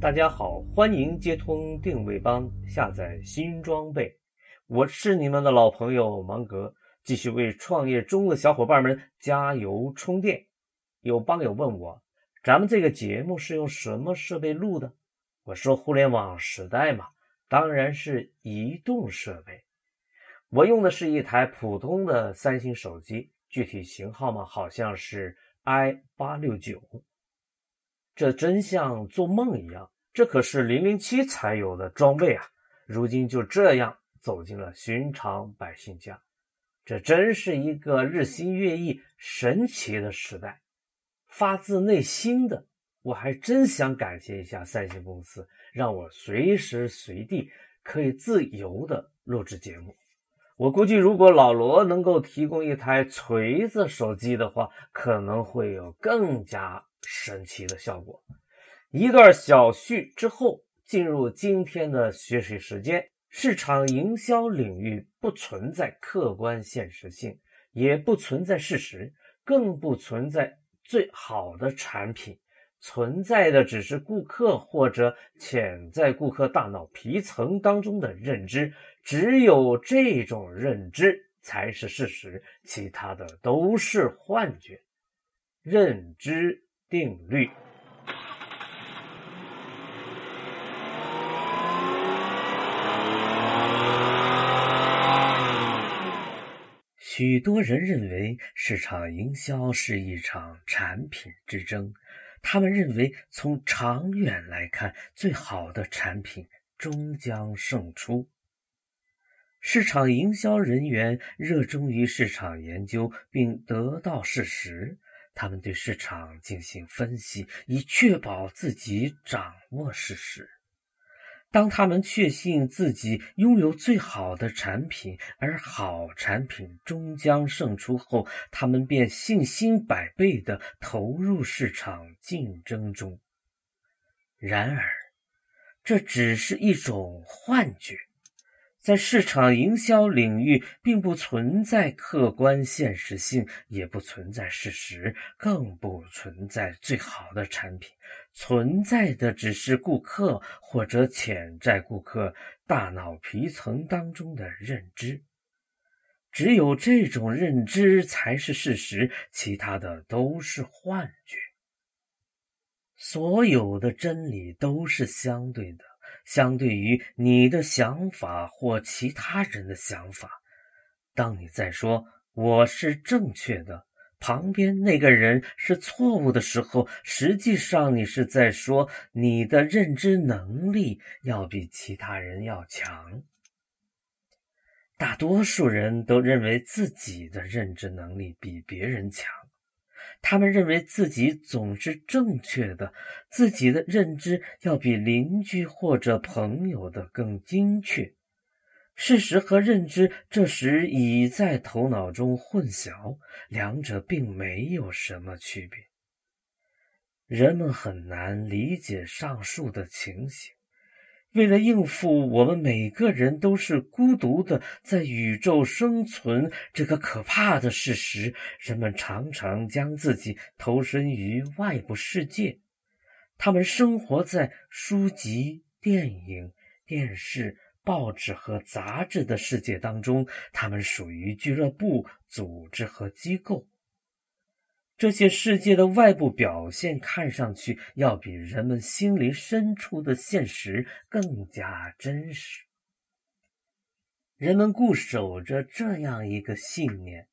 大家好，欢迎接通定位帮，下载新装备。我是你们的老朋友芒格，继续为创业中的小伙伴们加油充电。有帮友问我，咱们这个节目是用什么设备录的？我说，互联网时代嘛，当然是移动设备。我用的是一台普通的三星手机，具体型号嘛，好像是 i 八六九。这真像做梦一样，这可是零零七才有的装备啊！如今就这样走进了寻常百姓家，这真是一个日新月异、神奇的时代。发自内心的，我还真想感谢一下三星公司，让我随时随地可以自由的录制节目。我估计，如果老罗能够提供一台锤子手机的话，可能会有更加。神奇的效果。一段小序之后，进入今天的学习时间。市场营销领域不存在客观现实性，也不存在事实，更不存在最好的产品。存在的只是顾客或者潜在顾客大脑皮层当中的认知。只有这种认知才是事实，其他的都是幻觉。认知。定律。许多人认为市场营销是一场产品之争，他们认为从长远来看，最好的产品终将胜出。市场营销人员热衷于市场研究，并得到事实。他们对市场进行分析，以确保自己掌握事实。当他们确信自己拥有最好的产品，而好产品终将胜出后，他们便信心百倍地投入市场竞争中。然而，这只是一种幻觉。在市场营销领域，并不存在客观现实性，也不存在事实，更不存在最好的产品。存在的只是顾客或者潜在顾客大脑皮层当中的认知。只有这种认知才是事实，其他的都是幻觉。所有的真理都是相对的。相对于你的想法或其他人的想法，当你在说“我是正确的”，旁边那个人是错误的时候，实际上你是在说你的认知能力要比其他人要强。大多数人都认为自己的认知能力比别人强。他们认为自己总是正确的，自己的认知要比邻居或者朋友的更精确。事实和认知这时已在头脑中混淆，两者并没有什么区别。人们很难理解上述的情形。为了应付我们每个人都是孤独的在宇宙生存这个可怕的事实，人们常常将自己投身于外部世界。他们生活在书籍、电影、电视、报纸和杂志的世界当中，他们属于俱乐部、组织和机构。这些世界的外部表现看上去要比人们心灵深处的现实更加真实。人们固守着这样一个信念，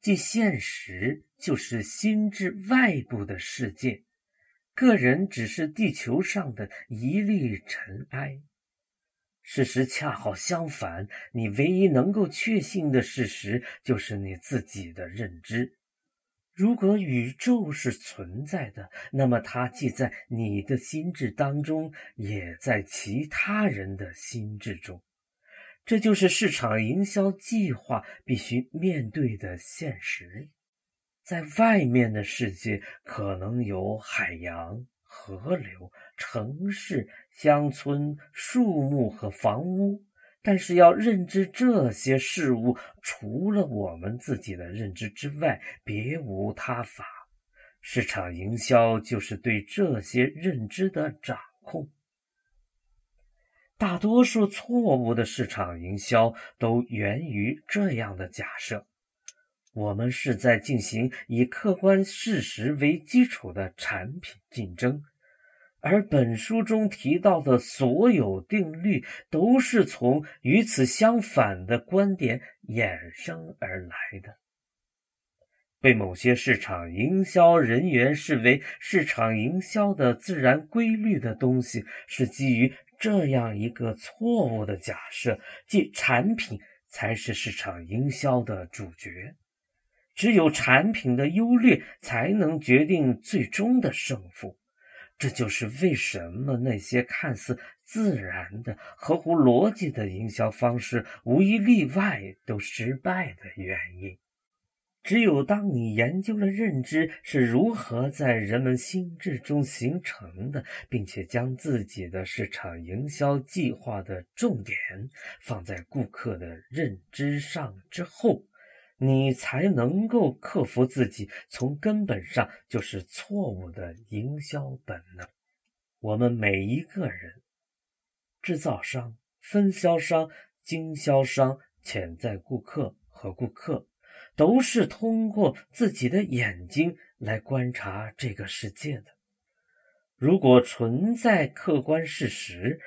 即现实就是心智外部的世界，个人只是地球上的一粒尘埃。事实恰好相反，你唯一能够确信的事实就是你自己的认知。如果宇宙是存在的，那么它既在你的心智当中，也在其他人的心智中。这就是市场营销计划必须面对的现实。在外面的世界，可能有海洋、河流、城市、乡村、树木和房屋。但是要认知这些事物，除了我们自己的认知之外，别无他法。市场营销就是对这些认知的掌控。大多数错误的市场营销都源于这样的假设：我们是在进行以客观事实为基础的产品竞争。而本书中提到的所有定律，都是从与此相反的观点衍生而来的。被某些市场营销人员视为市场营销的自然规律的东西，是基于这样一个错误的假设：即产品才是市场营销的主角，只有产品的优劣才能决定最终的胜负。这就是为什么那些看似自然的、合乎逻辑的营销方式，无一例外都失败的原因。只有当你研究了认知是如何在人们心智中形成的，并且将自己的市场营销计划的重点放在顾客的认知上之后，你才能够克服自己从根本上就是错误的营销本能。我们每一个人，制造商、分销商、经销商、潜在顾客和顾客，都是通过自己的眼睛来观察这个世界的。如果存在客观事实，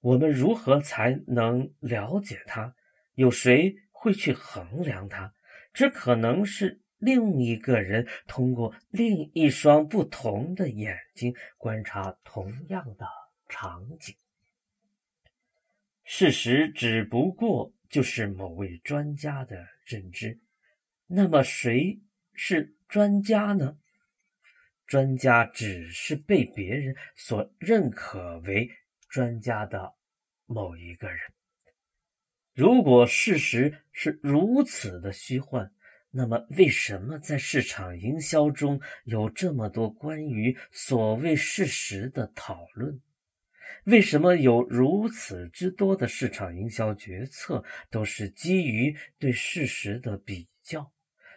我们如何才能了解它？有谁会去衡量它？只可能是另一个人通过另一双不同的眼睛观察同样的场景。事实只不过就是某位专家的认知。那么谁是专家呢？专家只是被别人所认可为专家的某一个人。如果事实是如此的虚幻，那么为什么在市场营销中有这么多关于所谓事实的讨论？为什么有如此之多的市场营销决策都是基于对事实的比较？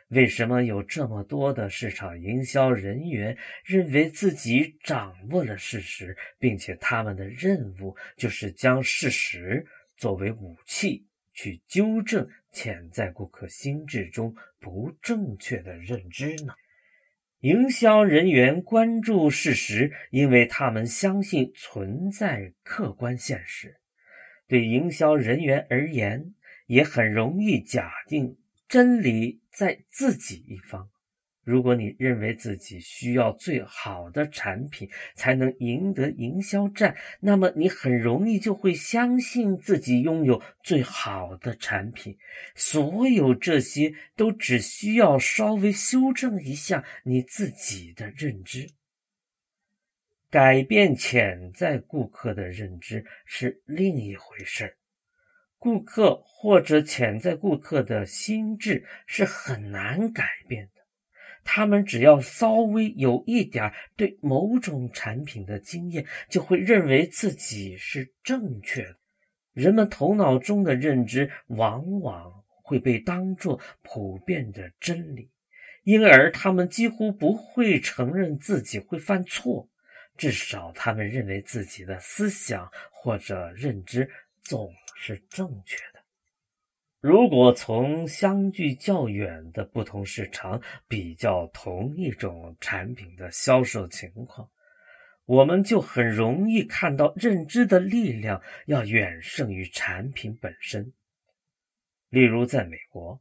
为什么有这么多的市场营销人员认为自己掌握了事实，并且他们的任务就是将事实作为武器？去纠正潜在顾客心智中不正确的认知呢？营销人员关注事实，因为他们相信存在客观现实。对营销人员而言，也很容易假定真理在自己一方。如果你认为自己需要最好的产品才能赢得营销战，那么你很容易就会相信自己拥有最好的产品。所有这些都只需要稍微修正一下你自己的认知。改变潜在顾客的认知是另一回事顾客或者潜在顾客的心智是很难改变的。他们只要稍微有一点对某种产品的经验，就会认为自己是正确的。人们头脑中的认知往往会被当作普遍的真理，因而他们几乎不会承认自己会犯错。至少，他们认为自己的思想或者认知总是正确的。如果从相距较远的不同市场比较同一种产品的销售情况，我们就很容易看到认知的力量要远胜于产品本身。例如，在美国，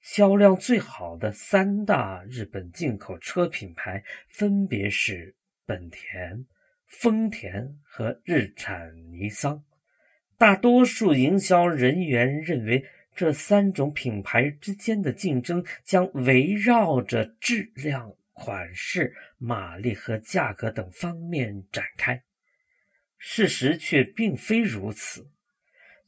销量最好的三大日本进口车品牌分别是本田、丰田和日产尼桑。大多数营销人员认为。这三种品牌之间的竞争将围绕着质量、款式、马力和价格等方面展开。事实却并非如此。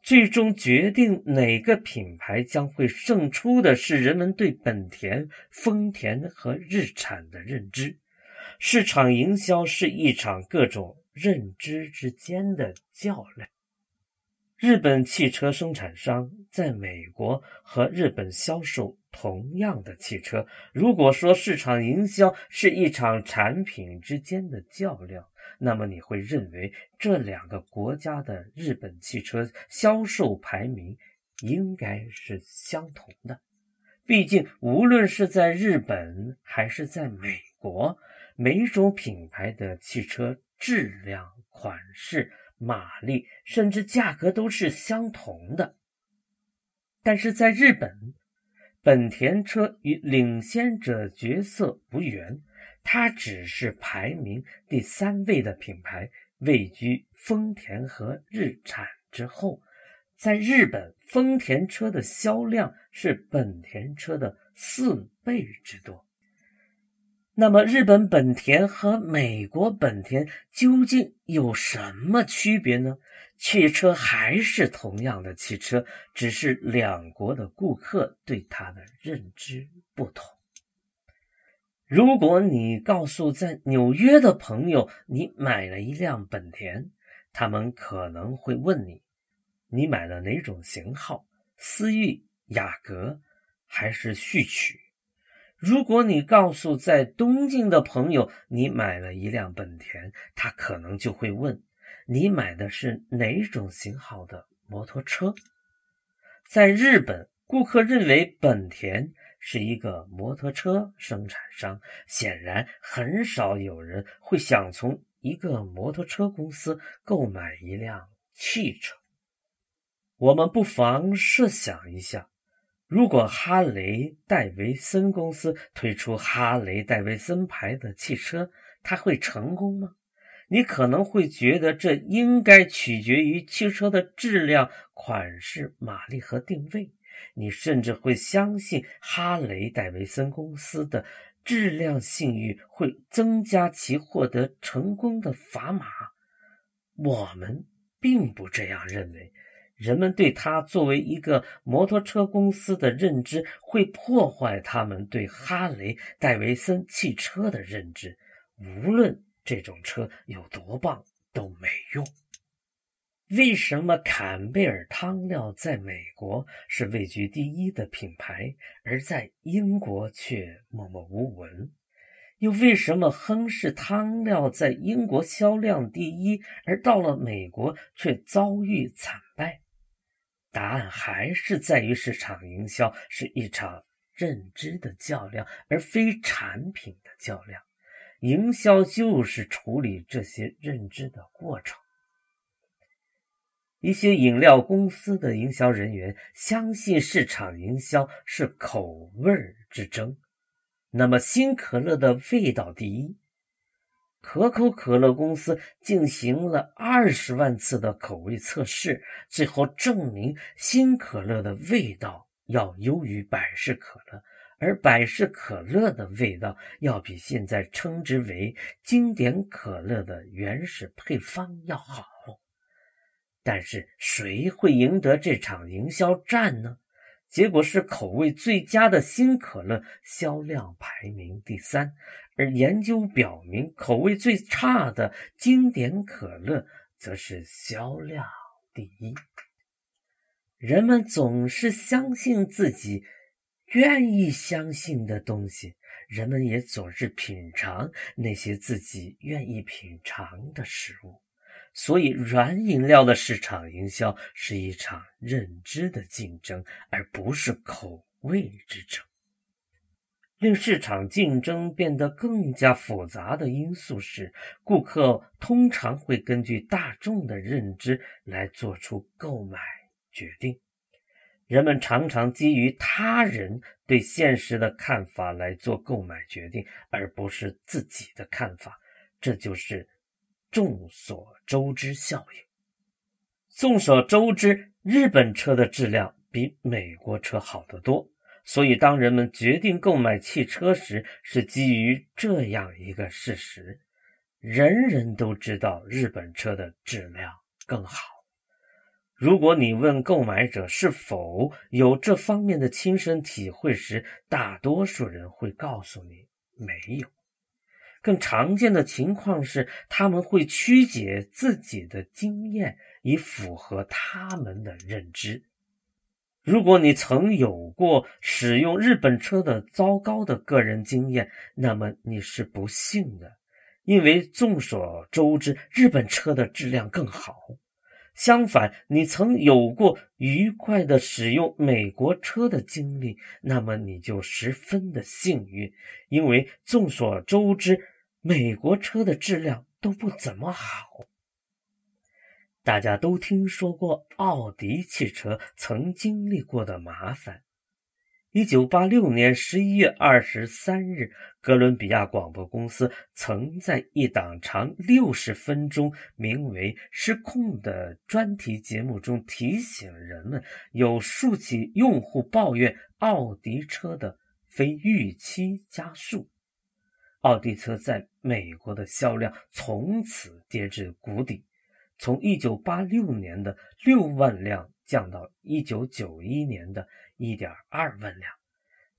最终决定哪个品牌将会胜出的是人们对本田、丰田和日产的认知。市场营销是一场各种认知之间的较量。日本汽车生产商在美国和日本销售同样的汽车。如果说市场营销是一场产品之间的较量，那么你会认为这两个国家的日本汽车销售排名应该是相同的。毕竟，无论是在日本还是在美国，每种品牌的汽车质量、款式、马力，甚至价格都是相同的。但是在日本，本田车与领先者角色无缘。它只是排名第三位的品牌，位居丰田和日产之后。在日本，丰田车的销量是本田车的四倍之多。那么，日本本田和美国本田究竟有什么区别呢？汽车还是同样的汽车，只是两国的顾客对它的认知不同。如果你告诉在纽约的朋友你买了一辆本田，他们可能会问你：你买了哪种型号？思域、雅阁还是序曲？如果你告诉在东京的朋友你买了一辆本田，他可能就会问：你买的是哪种型号的摩托车？在日本，顾客认为本田。是一个摩托车生产商，显然很少有人会想从一个摩托车公司购买一辆汽车。我们不妨设想一下，如果哈雷戴维森公司推出哈雷戴维森牌的汽车，它会成功吗？你可能会觉得这应该取决于汽车的质量、款式、马力和定位。你甚至会相信哈雷戴维森公司的质量信誉会增加其获得成功的砝码。我们并不这样认为。人们对它作为一个摩托车公司的认知会破坏他们对哈雷戴维森汽车的认知。无论这种车有多棒，都没用。为什么坎贝尔汤料在美国是位居第一的品牌，而在英国却默默无闻？又为什么亨氏汤料在英国销量第一，而到了美国却遭遇惨败？答案还是在于市场营销是一场认知的较量，而非产品的较量。营销就是处理这些认知的过程。一些饮料公司的营销人员相信市场营销是口味之争。那么，新可乐的味道第一。可口可乐公司进行了二十万次的口味测试，最后证明新可乐的味道要优于百事可乐，而百事可乐的味道要比现在称之为经典可乐的原始配方要好。但是谁会赢得这场营销战呢？结果是口味最佳的新可乐销量排名第三，而研究表明口味最差的经典可乐则是销量第一。人们总是相信自己愿意相信的东西，人们也总是品尝那些自己愿意品尝的食物。所以，软饮料的市场营销是一场认知的竞争，而不是口味之争。令市场竞争变得更加复杂的因素是，顾客通常会根据大众的认知来做出购买决定。人们常常基于他人对现实的看法来做购买决定，而不是自己的看法。这就是。众所周知效应。众所周知，日本车的质量比美国车好得多。所以，当人们决定购买汽车时，是基于这样一个事实：人人都知道日本车的质量更好。如果你问购买者是否有这方面的亲身体会时，大多数人会告诉你没有。更常见的情况是，他们会曲解自己的经验，以符合他们的认知。如果你曾有过使用日本车的糟糕的个人经验，那么你是不幸的，因为众所周知，日本车的质量更好。相反，你曾有过愉快的使用美国车的经历，那么你就十分的幸运，因为众所周知。美国车的质量都不怎么好。大家都听说过奥迪汽车曾经历过的麻烦。一九八六年十一月二十三日，哥伦比亚广播公司曾在一档长六十分钟、名为《失控》的专题节目中提醒人们，有数起用户抱怨奥迪车的非预期加速。奥迪车在美国的销量从此跌至谷底，从1986年的6万辆降到1991年的1.2万辆。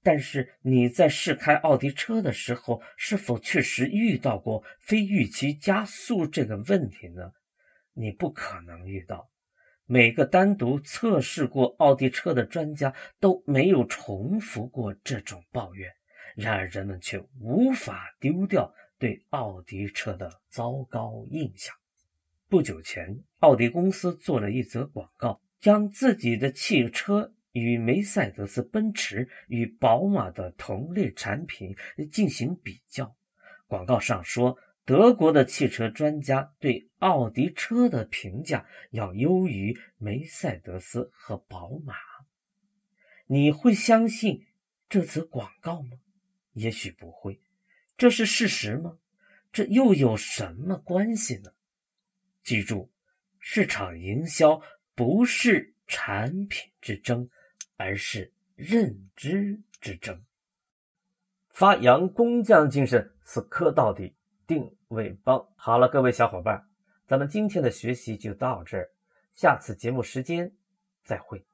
但是你在试开奥迪车的时候，是否确实遇到过非预期加速这个问题呢？你不可能遇到。每个单独测试过奥迪车的专家都没有重复过这种抱怨。然而，人们却无法丢掉对奥迪车的糟糕印象。不久前，奥迪公司做了一则广告，将自己的汽车与梅赛德斯奔驰与宝马的同类产品进行比较。广告上说，德国的汽车专家对奥迪车的评价要优于梅赛德斯和宝马。你会相信这则广告吗？也许不会，这是事实吗？这又有什么关系呢？记住，市场营销不是产品之争，而是认知之争。发扬工匠精神，死磕到底，定位帮。好了，各位小伙伴，咱们今天的学习就到这儿，下次节目时间再会。